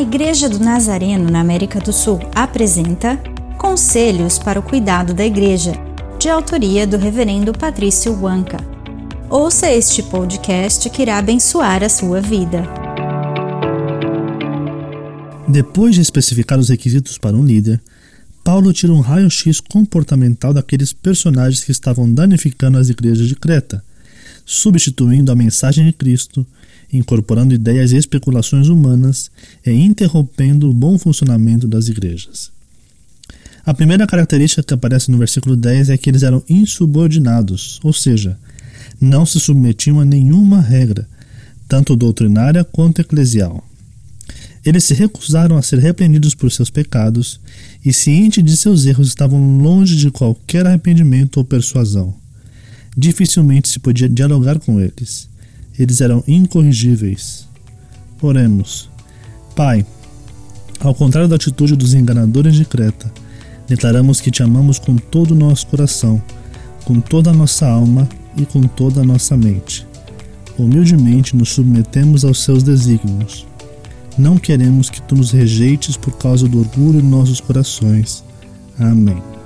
Igreja do Nazareno na América do Sul apresenta Conselhos para o Cuidado da Igreja, de autoria do Reverendo Patrício Wanka. Ouça este podcast que irá abençoar a sua vida. Depois de especificar os requisitos para um líder, Paulo tira um raio-x comportamental daqueles personagens que estavam danificando as igrejas de Creta, substituindo a mensagem de Cristo incorporando ideias e especulações humanas e interrompendo o bom funcionamento das igrejas. A primeira característica que aparece no versículo 10 é que eles eram insubordinados, ou seja, não se submetiam a nenhuma regra, tanto doutrinária quanto eclesial. Eles se recusaram a ser repreendidos por seus pecados e, cientes de seus erros, estavam longe de qualquer arrependimento ou persuasão. Dificilmente se podia dialogar com eles eles eram incorrigíveis. Oremos. Pai, ao contrário da atitude dos enganadores de Creta, declaramos que te amamos com todo o nosso coração, com toda a nossa alma e com toda a nossa mente. Humildemente nos submetemos aos seus desígnios. Não queremos que tu nos rejeites por causa do orgulho em nossos corações. Amém.